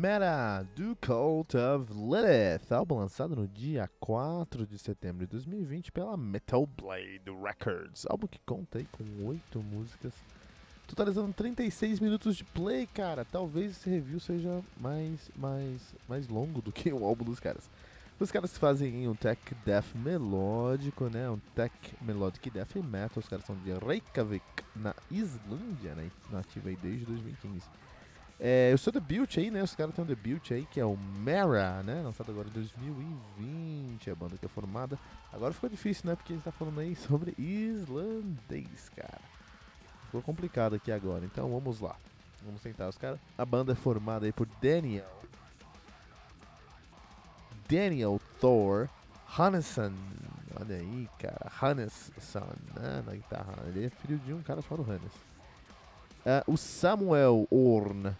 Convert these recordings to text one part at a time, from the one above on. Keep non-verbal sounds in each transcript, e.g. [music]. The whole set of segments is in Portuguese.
Meta do Cult of Lilith, álbum lançado no dia 4 de setembro de 2020 pela Metal Blade Records, álbum que conta com 8 músicas, totalizando 36 minutos de play, cara. Talvez esse review seja mais, mais, mais longo do que o álbum dos caras. Os caras fazem um tech death melódico, né? Um tech melodic death metal. Os caras são de Reykjavik, na Islândia, né? Nativa aí desde 2015. É, o seu debut aí, né? Os caras têm um debut aí que é o Mara, né? Lançado agora em 2020, a banda que é formada. Agora ficou difícil, né? Porque a gente tá falando aí [laughs] sobre islandês, cara. Ficou complicado aqui agora, então vamos lá. Vamos tentar os caras. A banda é formada aí por Daniel. Daniel Thor Hannesson. Olha aí, cara. Hannesson, né? Na guitarra. Ele é filho de um cara chamado Hannes. Uh, o Samuel Orn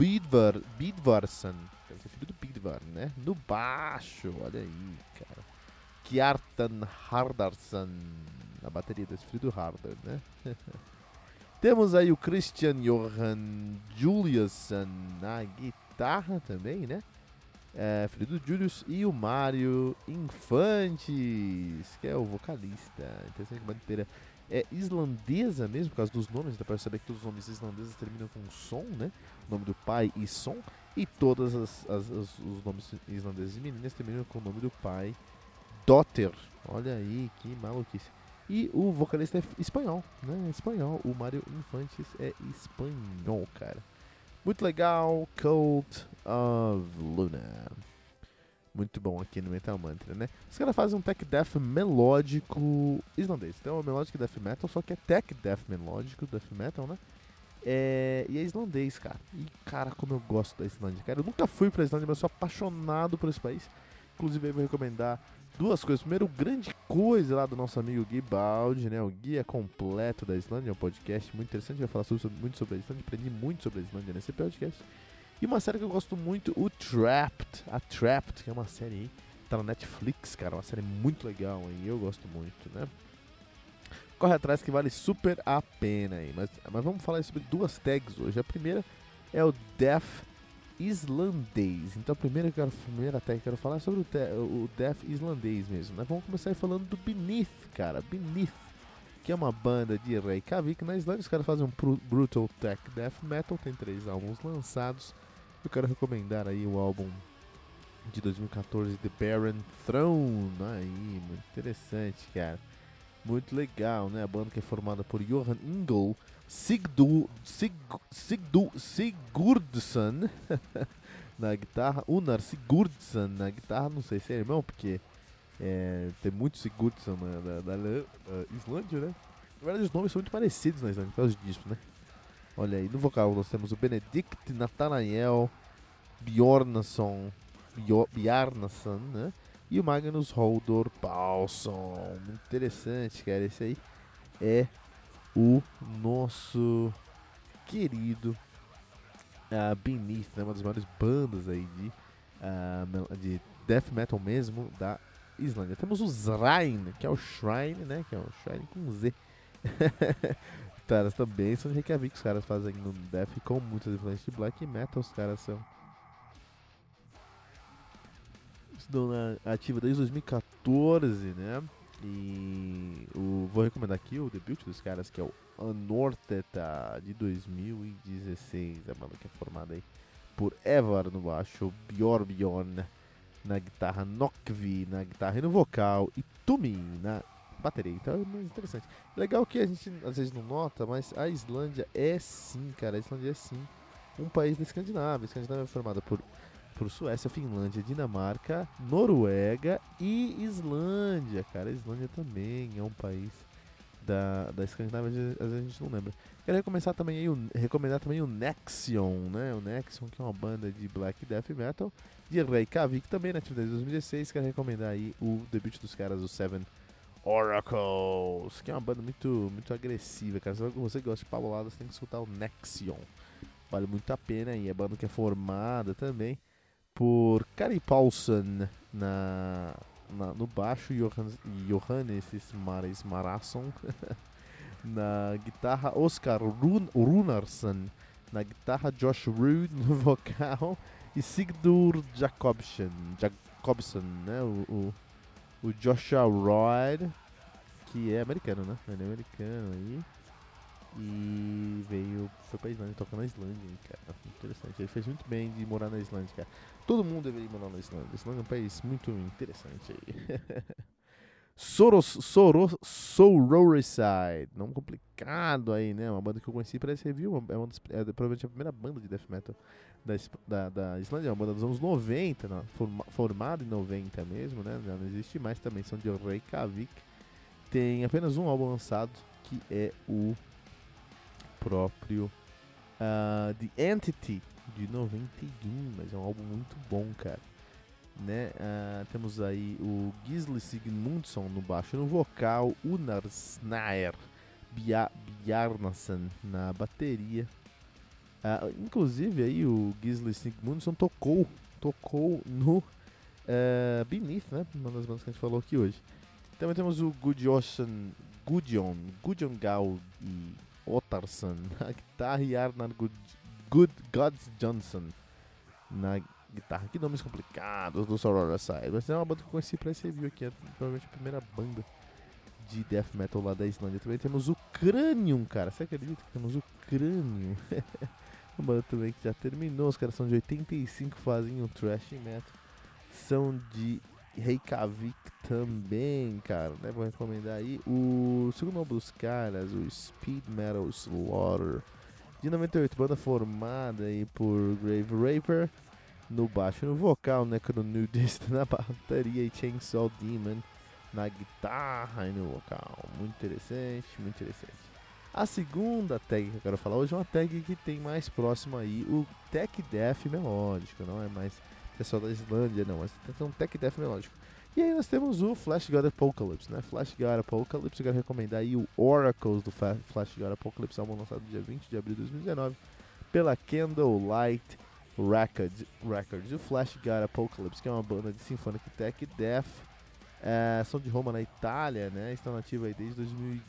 Bidvar, Bidvarson, deve ser filho do Bidvar, né? No baixo, olha aí, cara. Kjartan Hardarson, na bateria desse filho do Hardar, né? [laughs] Temos aí o Christian Johan Juliusson na guitarra também, né? É, filho do Julius e o Mário Infantes, que é o vocalista. Interessante, uma inteira é islandesa mesmo, por causa dos nomes, dá pra saber que todos os nomes islandeses terminam com som, né? O nome do pai e som, e todos os nomes islandeses de meninas terminam com o nome do pai, Dotter. Olha aí, que maluquice. E o vocalista é espanhol, né? Espanhol. O Mário Infantes é espanhol, cara. Muito legal, Cult of Luna muito bom aqui no Metal Mantra, né? Os caras fazem um tech death melódico islandês. Então é um death metal, só que é tech death melódico death metal, né? É, e é islandês, cara. E cara, como eu gosto da Islândia, cara. Eu nunca fui pra Islândia, mas sou apaixonado por esse país. Inclusive, eu vou recomendar duas coisas. Primeiro, grande coisa lá do nosso amigo Gui Baldi, né? O guia completo da Islândia, é um podcast muito interessante. Vai falar sobre, muito sobre a Islândia. Aprendi muito sobre a Islândia nesse podcast. E uma série que eu gosto muito, o Trapped. A Trapped, que é uma série aí, tá na Netflix, cara. Uma série muito legal, hein? Eu gosto muito, né? Corre atrás que vale super a pena aí. Mas, mas vamos falar sobre duas tags hoje. A primeira é o Death islandês. Então a primeira, quero, a primeira tag que eu quero falar é sobre o, te, o Death islandês mesmo. Né? Vamos começar aí falando do Beneath, cara. Beneath, que é uma banda de Reykjavik na Islândia. Os caras fazem um brutal tech death metal. Tem três álbuns lançados. Eu quero recomendar aí o álbum de 2014, The Baron Throne. Aí, muito interessante, cara. Muito legal, né? A banda que é formada por Johan Ingel, Sigdu, Sig, Sigdu Sigurdsson [laughs] na guitarra, Unar Sigurdsson na guitarra, não sei se é irmão, porque é, tem muito Sigurdsson na, da, da, Islândia, né? Na verdade, os nomes são muito parecidos na Islândia, por causa disso, né? Olha aí, no vocal nós temos o Benedict Nathanael Bjornason, Bjarnason, né? E o Magnus Holdor Paulson. Interessante, cara. Esse aí é o nosso querido uh, Beneath, né? uma das maiores bandas aí de, uh, de death metal mesmo da Islândia. Temos o Shrine, que é o Shrine, né? Que é o Shrine com Z. [laughs] caras também são de Reykjavik, os caras fazem no death com muitas influências de black metal, os caras são estão na ativa desde 2014, né? E o, vou recomendar aqui o debut dos caras, que é o Anorteta de 2016, a banda que é formada aí por Evar no baixo, Bjorn na guitarra, Nokvi na guitarra e no vocal, e Tumi na bateria. Então é mais interessante. Legal que a gente às vezes não nota, mas a Islândia é sim, cara, a Islândia é sim um país da Escandinávia. A Escandinávia é formada por, por Suécia, Finlândia, Dinamarca, Noruega e Islândia, cara. A Islândia também é um país da, da Escandinávia, às vezes a gente não lembra. Quero também, aí o, recomendar também o Nexion, né? O Nexion, que é uma banda de black death metal, de Reykjavik, também na atividade de 2016. Quero recomendar aí o debut dos caras, o Seven Oracles, que é uma banda muito, muito agressiva, cara. Se você gosta de pauladas, tem que escutar o Nexion. Vale muito a pena e é banda que é formada também por Kari Paulson na, na, no baixo Johannes, Johannes Maris Marasson [laughs] na guitarra Oscar Run, Runarsson na guitarra Josh Rude no [laughs] vocal e Sigdur Jacobsen, Jacobsen né? o, o o Joshua Royd, que é americano, né? Ele é americano aí. E veio, foi pra Islândia, tocou na Islândia, cara. Interessante. Ele fez muito bem de morar na Islândia, cara. Todo mundo deveria morar na Islândia. A Islândia é um país muito interessante aí. [laughs] Soros, Soros, Sororicide. Nome complicado aí, né? Uma banda que eu conheci para esse review. É, uma das, é provavelmente a primeira banda de death metal da, da, da Islândia. É uma banda dos anos 90, né? Forma, formada em 90 mesmo, né? Não existe mais também. São de Reykjavik. Tem apenas um álbum lançado que é o próprio uh, The Entity de 91. Mas é um álbum muito bom, cara né? Uh, temos aí o Gisli Sigmundsson no baixo no vocal, Unar Snaer Bjarnason na bateria. Uh, inclusive aí o Gisli Sigmundsson tocou, tocou no uh, Beneath, né? Uma das bandas que a gente falou aqui hoje. Também temos o Gudjonsson, Gudjon, Gudjon Gal e Ottarsson na [laughs] guitarra e Arnar Good, Good Gods Johnson na guitarra. Que nomes complicados do Sorora Side. Mas é uma banda que eu conheci pra esse review aqui. É provavelmente a primeira banda de death metal lá da Islândia. Também temos o Cranium, cara. Você acredita que temos o Cranium? [laughs] uma banda também que já terminou. Os caras são de 85, fazem um thrash metal. São de Reykjavik também, cara. Né? Vou recomendar aí. O segundo nome dos caras, o Speed Metal Slaughter. De 98, banda formada aí por Grave Raper no baixo, no vocal, Necronudist na bateria e Chainsaw Demon na guitarra e no vocal. Muito interessante, muito interessante. A segunda tag que eu quero falar hoje é uma tag que tem mais próximo aí o Tech Death melódico, não é mais pessoal da Islândia, não, mas tem um Tech Death melódico. E aí nós temos o Flash God Apocalypse, né? Flash God Apocalypse, eu quero recomendar aí o Oracles do Flash God Apocalypse, álbum lançado dia 20 de abril de 2019 pela Candlelight Records, Records. E o Flash God Apocalypse, que é uma banda de Symphonic Tech Death. É, são de Roma, na Itália, né? Estão nativos aí desde 2000,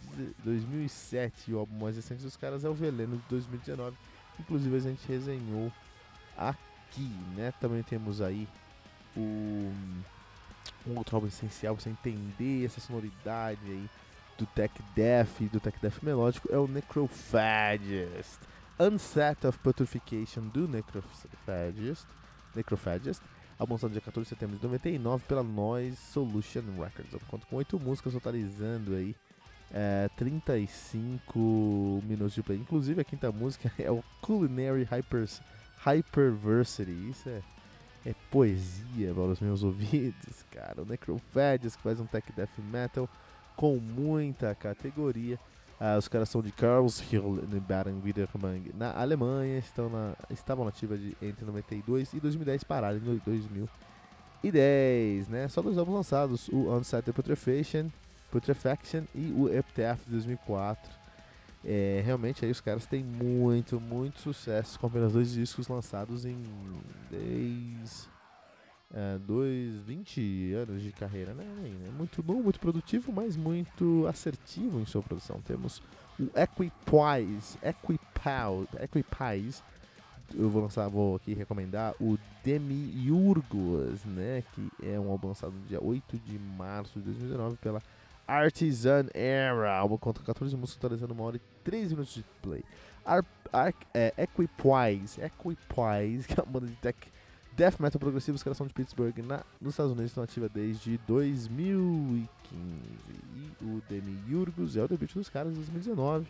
2007. E o álbum mais recente dos caras é o Veleno de 2019. Inclusive a gente resenhou aqui, né? Também temos aí o, um outro álbum essencial pra você entender essa sonoridade aí do Tech Death do Tech Death melódico é o Necrophagist. Unset of Putrefaction do Necrophagist, Necrophagist lançado dia 14 de setembro de 99 pela Noise Solution Records. Eu conto com 8 músicas totalizando aí é, 35 minutos de play. Inclusive a quinta música [laughs] é o Culinary Hypers, Hyperversity. Isso é, é poesia para os meus [laughs] ouvidos, cara. O Necrophagist que faz um tech death metal com muita categoria. Uh, os caras são de Karlsruhe, em Baden-Württemberg, na Alemanha. Estão na, estavam nativos de, entre 92 e 2010, pararam em 2010. Né? Só dois álbuns lançados: o Unsighted Putrefaction, Putrefaction e o Epitaph de 2004. É, realmente aí os caras têm muito, muito sucesso com apenas dois discos lançados em 10, é, dois, 20 anos de carreira, né? É muito bom, muito produtivo, mas muito assertivo em sua produção. Temos o Equipoise, Equipow, Equipoise, eu vou lançar, vou aqui recomendar o Demiurgos, né? Que é um álbum lançado no dia 8 de março de 2019 pela Artisan Era. Álbum conta 14 músicas, totalizando uma hora e 3 minutos de play. Ar, Ar, é, Equipoise, Equipoise, [laughs] que é uma banda de tech death metal progressivo, os caras são de Pittsburgh, na, nos Estados Unidos, estão ativa desde 2015. E o Demiurgos é o debut dos caras de 2019.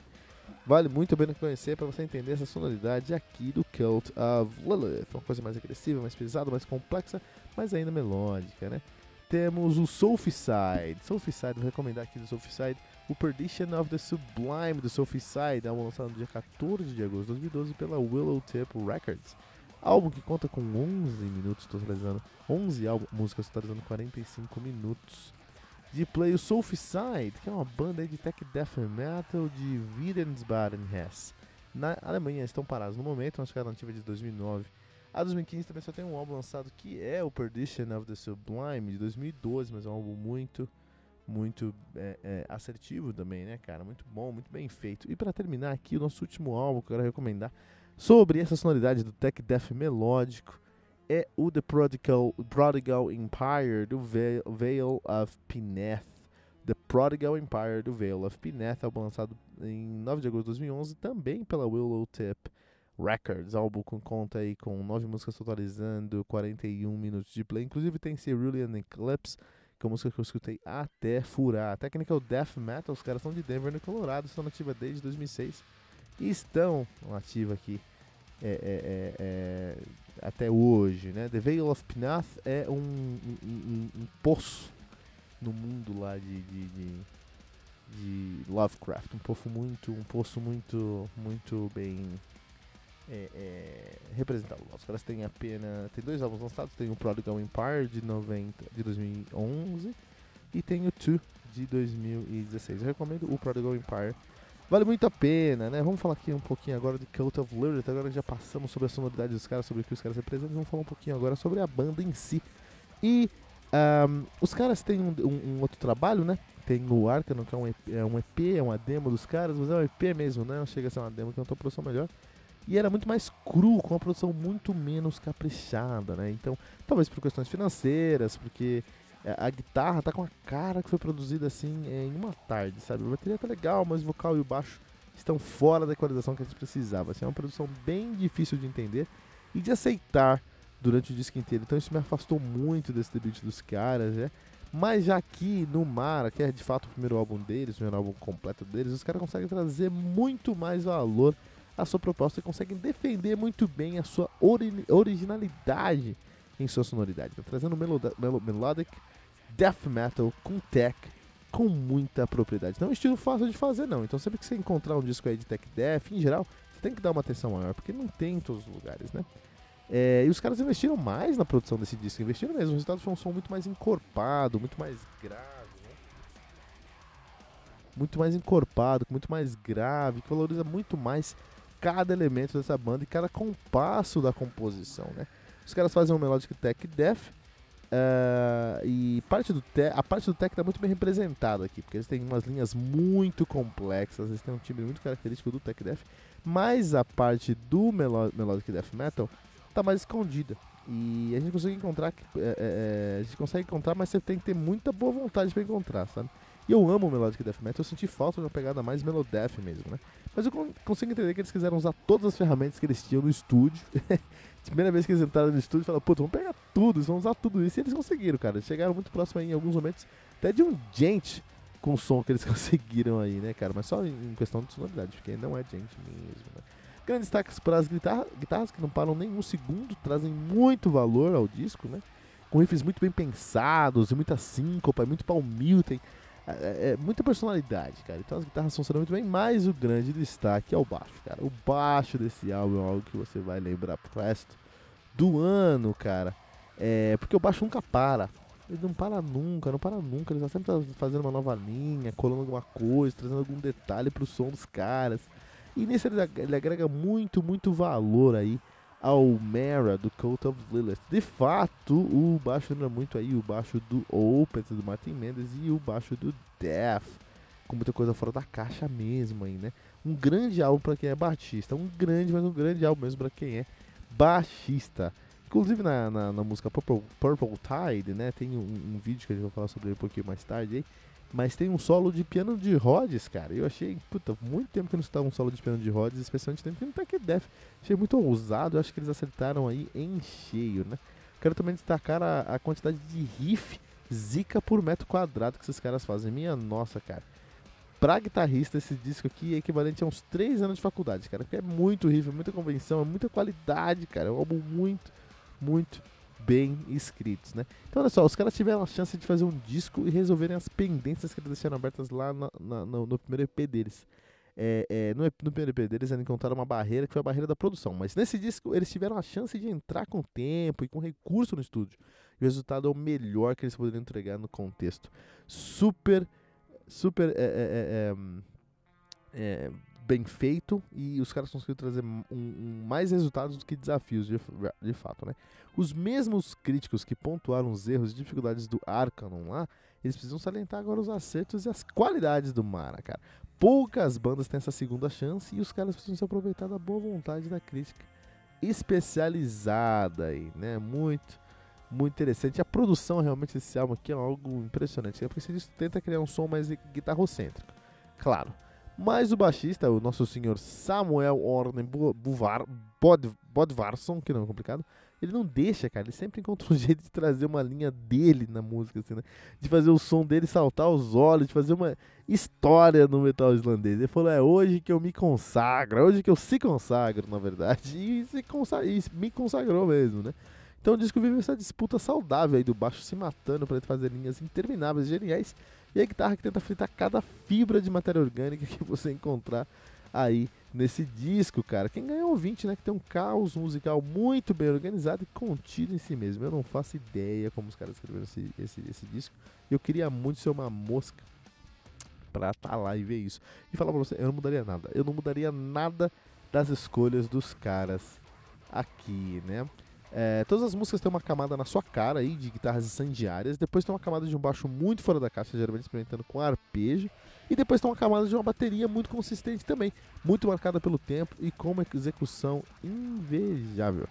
Vale muito a pena conhecer para você entender essa sonoridade aqui do Cult of Lilith. Uma coisa mais agressiva, mais pesada, mais complexa, mas ainda melódica, né? temos o Soulficide. Soulficide, vou recomendar aqui do Soulficide o Perdition of the Sublime do Soulficide, álbum lançado no dia 14 de agosto de 2012 pela Willow Tip Records. Álbum que conta com 11 minutos totalizando, 11 álbum, músicas totalizando 45 minutos. De play o Soulficide, que é uma banda de tech death metal de Wittensbaden-Hesse. Na Alemanha estão parados no momento, mas ficaram nativa de 2009. A 2015 também só tem um álbum lançado que é o Perdition of the Sublime de 2012, mas é um álbum muito muito é, é, assertivo também, né, cara? Muito bom, muito bem feito. E para terminar aqui, o nosso último álbum que eu quero recomendar sobre essa sonoridade do tech death melódico é o The Prodigal, Prodigal Empire do Veil, Veil of Pineth. The Prodigal Empire do Veil of Pineth, álbum lançado em 9 de agosto de 2011, também pela Willow Tip Records. Álbum com conta aí com 9 músicas totalizando 41 minutos de play. Inclusive tem Cerulean Eclipse que é uma música que eu escutei até furar. A técnica é o death metal, os caras são de Denver, no Colorado, estão nativa desde 2006 e estão nativa aqui é, é, é, é, até hoje, né? The Veil of Pinath é um, um, um, um, poço no mundo lá de, de, de, de Lovecraft, um poço muito, um poço muito, muito bem é, é, representado. Os caras têm apenas. Tem dois álbuns lançados, tem o Prodigal Empire de 90, de 2011 e tem o Two de 2016. Eu recomendo o Prodigal Empire. Vale muito a pena, né? Vamos falar aqui um pouquinho agora de Cult of Lilith. Agora já passamos sobre a sonoridade dos caras, sobre o que os caras representam. Vamos falar um pouquinho agora sobre a banda em si. E um, os caras têm um, um, um, outro trabalho, né? Tem o Arcano, que é um, EP, é um EP, é uma demo dos caras, mas é um EP mesmo, né? Não chega a ser uma demo que é uma produção melhor. E era muito mais cru, com uma produção muito menos caprichada, né? Então, talvez por questões financeiras, porque a guitarra tá com a cara que foi produzida assim é, em uma tarde, sabe? A bateria tá legal, mas o vocal e o baixo estão fora da equalização que a gente precisava. Assim, é uma produção bem difícil de entender e de aceitar durante o disco inteiro. Então isso me afastou muito desse debut dos caras, né? Mas já aqui no Mara, que é de fato o primeiro álbum deles, o primeiro álbum completo deles, os caras conseguem trazer muito mais valor a sua proposta e conseguem defender muito bem a sua ori originalidade em sua sonoridade. Tá trazendo melod melodic death metal com tech com muita propriedade. Não é um estilo fácil de fazer, não. Então, sempre que você encontrar um disco aí de tech death, em geral, você tem que dar uma atenção maior, porque não tem em todos os lugares, né? É, e os caras investiram mais na produção desse disco, investiram mesmo. O resultado foi um som muito mais encorpado, muito mais grave, né? Muito mais encorpado, muito mais grave, que valoriza muito mais cada elemento dessa banda e cada compasso da composição, né? Os caras fazem um melodic tech death uh, e parte do a parte do tech está muito bem representada aqui, porque eles têm umas linhas muito complexas, eles têm um timbre muito característico do tech death, mas a parte do melo melodic death metal está mais escondida. E a gente consegue encontrar, é, é, a gente consegue encontrar, mas você tem que ter muita boa vontade para encontrar, sabe? E eu amo o Melodic Death Metal, eu senti falta de uma pegada mais Melodeath mesmo, né? Mas eu consigo entender que eles quiseram usar todas as ferramentas que eles tinham no estúdio. [laughs] Primeira vez que eles entraram no estúdio, falaram, puta, vamos pegar tudo, vamos usar tudo isso. E eles conseguiram, cara. Chegaram muito próximo aí, em alguns momentos, até de um gente com o som que eles [laughs] conseguiram aí, né, cara? Mas só em questão de sonoridade, porque não é gente mesmo, né? Grandes destaques para as guitarra, guitarras que não param nem um segundo, trazem muito valor ao disco, né? Com riffs muito bem pensados, muita síncopa, muito palmilton. É, é, é, muita personalidade, cara. Então as guitarras funcionam muito bem, mas o grande destaque é o baixo, cara. O baixo desse álbum é algo que você vai lembrar pro resto do ano, cara. É, porque o baixo nunca para. Ele não para nunca, não para nunca. Ele tá sempre fazendo uma nova linha, colando alguma coisa, trazendo algum detalhe pro som dos caras. E nesse ele agrega muito, muito valor aí ao Mara do Cult of Lilith. De fato, o baixo lembra muito aí o baixo do Opeth do Martin Mendes e o baixo do Death, com muita coisa fora da caixa mesmo aí, né? Um grande álbum para quem é baixista, um grande, mas um grande álbum mesmo para quem é baixista. Inclusive na, na, na música Purple, Purple, Tide, né? Tem um, um, vídeo que a gente vai falar sobre ele um pouquinho mais tarde aí. Mas tem um solo de piano de Rhodes, cara. Eu achei, puta, muito tempo que eu não escutava um solo de piano de Rhodes, especialmente tempo que não tá aqui Def. Achei muito ousado, acho que eles acertaram aí em cheio, né? Quero também destacar a, a quantidade de riff zica por metro quadrado que esses caras fazem. Minha nossa, cara. Pra guitarrista, esse disco aqui é equivalente a uns 3 anos de faculdade, cara. Porque é muito riff, é muita convenção, é muita qualidade, cara. É um álbum muito, muito bem escritos, né? Então olha só, os caras tiveram a chance de fazer um disco e resolverem as pendências que eles deixaram abertas lá na, na, no, no, primeiro EP deles. É, é, no, no, primeiro EP deles eles encontraram uma barreira que foi a barreira da produção, mas nesse disco eles tiveram a chance de entrar com tempo e com recurso no estúdio. E o resultado é o melhor que eles poderiam entregar no contexto. Super, super é, é, é, é bem feito e os caras conseguiram trazer um, um, mais resultados do que desafios, de, de fato, né? Os mesmos críticos que pontuaram os erros e dificuldades do Arcanon lá, eles precisam salientar agora os acertos e as qualidades do Mara, cara. Poucas bandas têm essa segunda chance e os caras precisam se aproveitar da boa vontade da crítica especializada aí, né? Muito, muito interessante. A produção realmente desse álbum aqui é algo impressionante. É porque você tenta criar um som mais guitarrocêntrico. Claro, mas o baixista, o nosso senhor Samuel Orne Buvar, Bod, Bodvarsson, que não é complicado, ele não deixa, cara. Ele sempre encontra um [laughs] jeito de trazer uma linha dele na música, assim, né? De fazer o som dele saltar os olhos, de fazer uma história no metal islandês. Ele falou: é hoje que eu me consagro, é hoje que eu se consagro, na verdade. [laughs] E, se consagra, e me consagrou mesmo, né? Então o disco vive essa disputa saudável aí do baixo se matando para fazer linhas intermináveis, geniais e a guitarra que tenta fritar cada fibra de matéria orgânica [laughs] que você encontrar aí nesse disco, cara. Quem ganhou é ouvinte, né? Que tem um caos musical muito bem organizado e contido em si mesmo. Eu não faço ideia como os caras escreveram esse, esse, esse disco. Eu queria muito ser uma mosca pra estar tá lá e ver isso. E falar pra você, eu não mudaria nada. Eu não mudaria nada das escolhas dos caras aqui, né? É, todas as músicas têm uma camada na sua cara aí de guitarras incendiárias. Depois tem uma camada de um baixo muito fora da caixa, geralmente experimentando com arpejo. E depois tem uma camada de uma bateria muito consistente também, muito marcada pelo tempo e com uma execução invejável.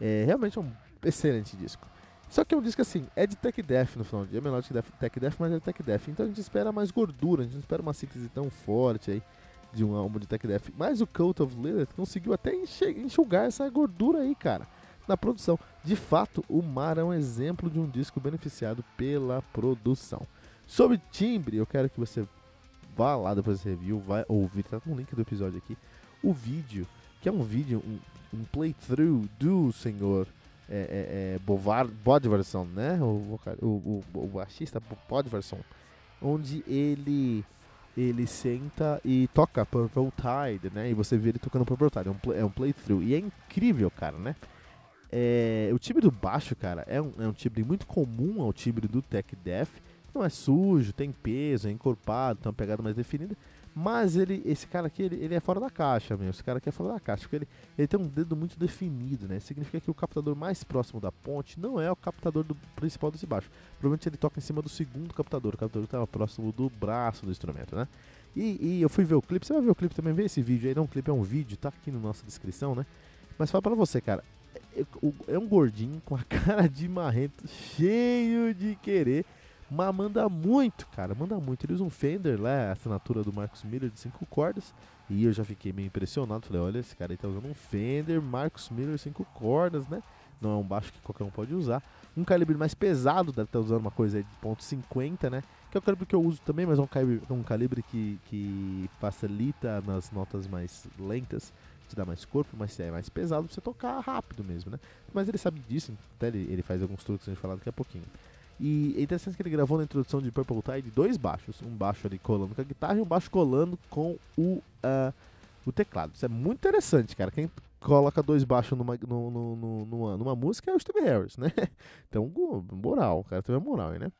É realmente um excelente disco. Só que é um disco assim, é de tech death no final do dia, é menor de tech death, mas é de tech death. Então a gente espera mais gordura, a gente não espera uma síntese tão forte aí de um álbum de tech death. Mas o Cult of Lilith conseguiu até enxugar essa gordura aí, cara na produção. De fato, o Mar é um exemplo de um disco beneficiado pela produção. Sobre timbre, eu quero que você vá lá depois desse review, vai ouvir, tá no link do episódio aqui, o vídeo, que é um vídeo, um, um playthrough do senhor é, é, é Bodverson, né? O, o, o, o baixista Bodverson, onde ele ele senta e toca Purple Tide, né? E você vê ele tocando Purple Tide, é um, play, é um playthrough. E é incrível, cara, né? É, o timbre do baixo, cara, é um, é um timbre muito comum ao timbre do Tech Death. Não é sujo, tem peso, é encorpado, tem uma pegada mais definida. Mas ele, esse cara aqui, ele, ele é fora da caixa mesmo. Esse cara aqui é fora da caixa, porque ele, ele tem um dedo muito definido, né? Significa que o captador mais próximo da ponte não é o captador do principal desse baixo. Provavelmente ele toca em cima do segundo captador, o captador que estava próximo do braço do instrumento, né? E, e, eu fui ver o clipe, você vai ver o clipe também, vê esse vídeo aí, não, o clipe é um vídeo, tá aqui na nossa descrição, né? Mas fala pra você, cara, é, um gordinho com a [laughs] cara de marrento, cheio de querer, mas manda muito, cara, manda muito. Ele usa um Fender lá, a assinatura do Marcos Miller de 5 cordas, e eu já fiquei meio impressionado. Falei, olha, esse cara aí tá usando um Fender Marcos Miller 5 cordas, né? Não é um baixo que qualquer um pode usar. Um calibre mais pesado, deve estar usando uma coisa de ponto .50, né? Que é o calibre que eu uso também, mas é um calibre, um calibre que, que facilita nas notas mais lentas te dá mais corpo, mas é mais pesado pra você tocar rápido mesmo, né? Mas ele sabe disso, até ele, ele faz alguns truques que a gente falar daqui a pouquinho. E é interessante que ele gravou na introdução de Purple Tide dois baixos, um baixo ali colando com a guitarra e um baixo colando com o, uh, o teclado. Isso é muito interessante, cara. Quem coloca dois baixos numa, no, no, no, numa, numa música é o Steve Harris, né? [laughs] Então, moral, o cara teve moral aí, né?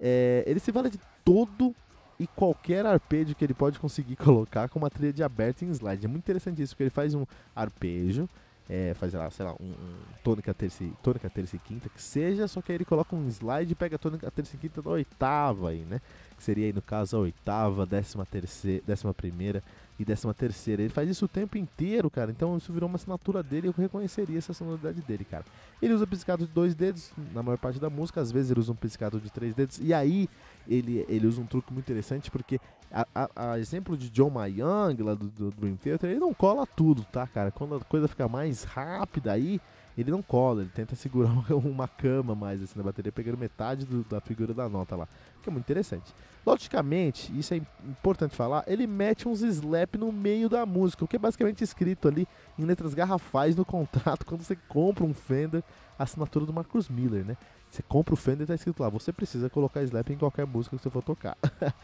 É, ele se vale de todo e qualquer arpejo que ele pode conseguir [laughs] colocar com uma trilha de aberto em slide. É muito interessante isso, porque ele faz um arpejo, é, faz lá, sei lá, um, um tônica, terça, tônica, terça e quinta, que seja, só que aí ele coloca um slide e pega a tônica, terça e quinta da oitava aí, né? Que seria aí no caso a oitava, décima terceira, décima primeira e décima terceira. Ele faz isso o tempo inteiro, cara. Então isso virou uma assinatura dele eu reconheceria essa sonoridade dele, cara. Ele usa piscado de dois dedos na maior parte da música, às vezes ele usa um piscado de três dedos. E aí ele, ele usa um truque muito interessante, porque a, a, a exemplo de John Mayang, lá do, do, Dream Theater, ele não cola tudo, tá, cara? Quando a coisa fica mais rápida aí, ele não cola, ele tenta segurar [laughs] uma cama mais assim na bateria, pegando metade do, da figura da nota lá, que é muito interessante. Logicamente, isso é importante falar, ele mete uns slap no meio da música, o que é basicamente escrito ali em letras garrafais no contrato [laughs] quando você compra um Fender, assinatura do Marcus Miller, né? Você compra o Fender e tá escrito lá, você precisa colocar slap em qualquer música que você for tocar. [laughs]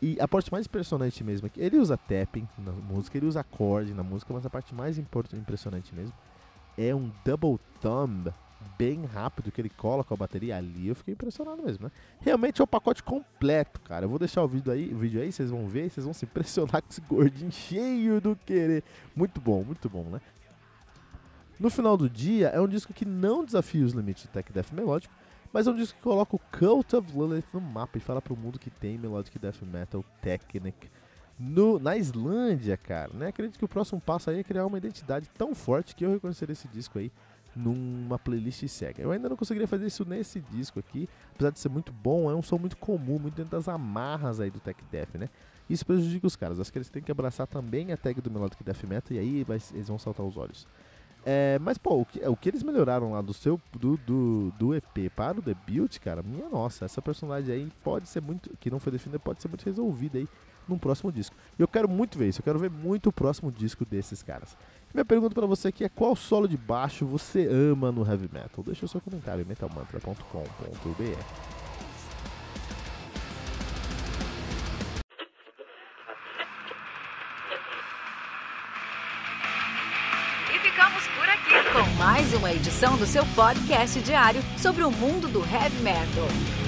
e a parte mais impressionante mesmo é que ele usa tapping na música, ele usa acorde na música, mas a parte mais impressionante mesmo é um double thumb bem rápido que ele coloca a bateria ali. Eu fiquei impressionado mesmo, né? Realmente é o pacote completo, cara. Eu vou deixar o vídeo aí, o vídeo aí, vocês vão ver, vocês vão se impressionar [laughs] com esse gordinho cheio do querer. Muito bom, muito bom, né? No final do dia, é um disco que não desafia os limites do Tech Death Melódico, mas é um disco que coloca o Cult of Lilith no mapa e fala pro mundo que tem Melodic Death Metal Technic no, na Islândia, cara. Né? Acredito que o próximo passo aí é criar uma identidade tão forte que eu reconheceria esse disco aí numa playlist cega. Eu ainda não conseguiria fazer isso nesse disco aqui, apesar de ser muito bom, é um som muito comum, muito dentro das amarras aí do Tech Death, né? Isso prejudica os caras, acho que eles têm que abraçar também a tag do Melodic Death Metal e aí vai, eles vão saltar os olhos. É, mas, pô, o que, o que, eles melhoraram lá do seu do, do, do EP para o debut, cara, minha nossa, essa personagem aí pode ser muito, que não foi definida, pode ser muito resolvida aí num próximo disco. E eu quero muito ver isso, eu quero ver muito o próximo disco desses caras. Minha pergunta para você aqui é qual solo de baixo você ama no heavy metal? Deixa o seu comentário em metalmantra.com.br. E ficamos por aqui com mais uma edição do seu podcast diário sobre o mundo do heavy metal.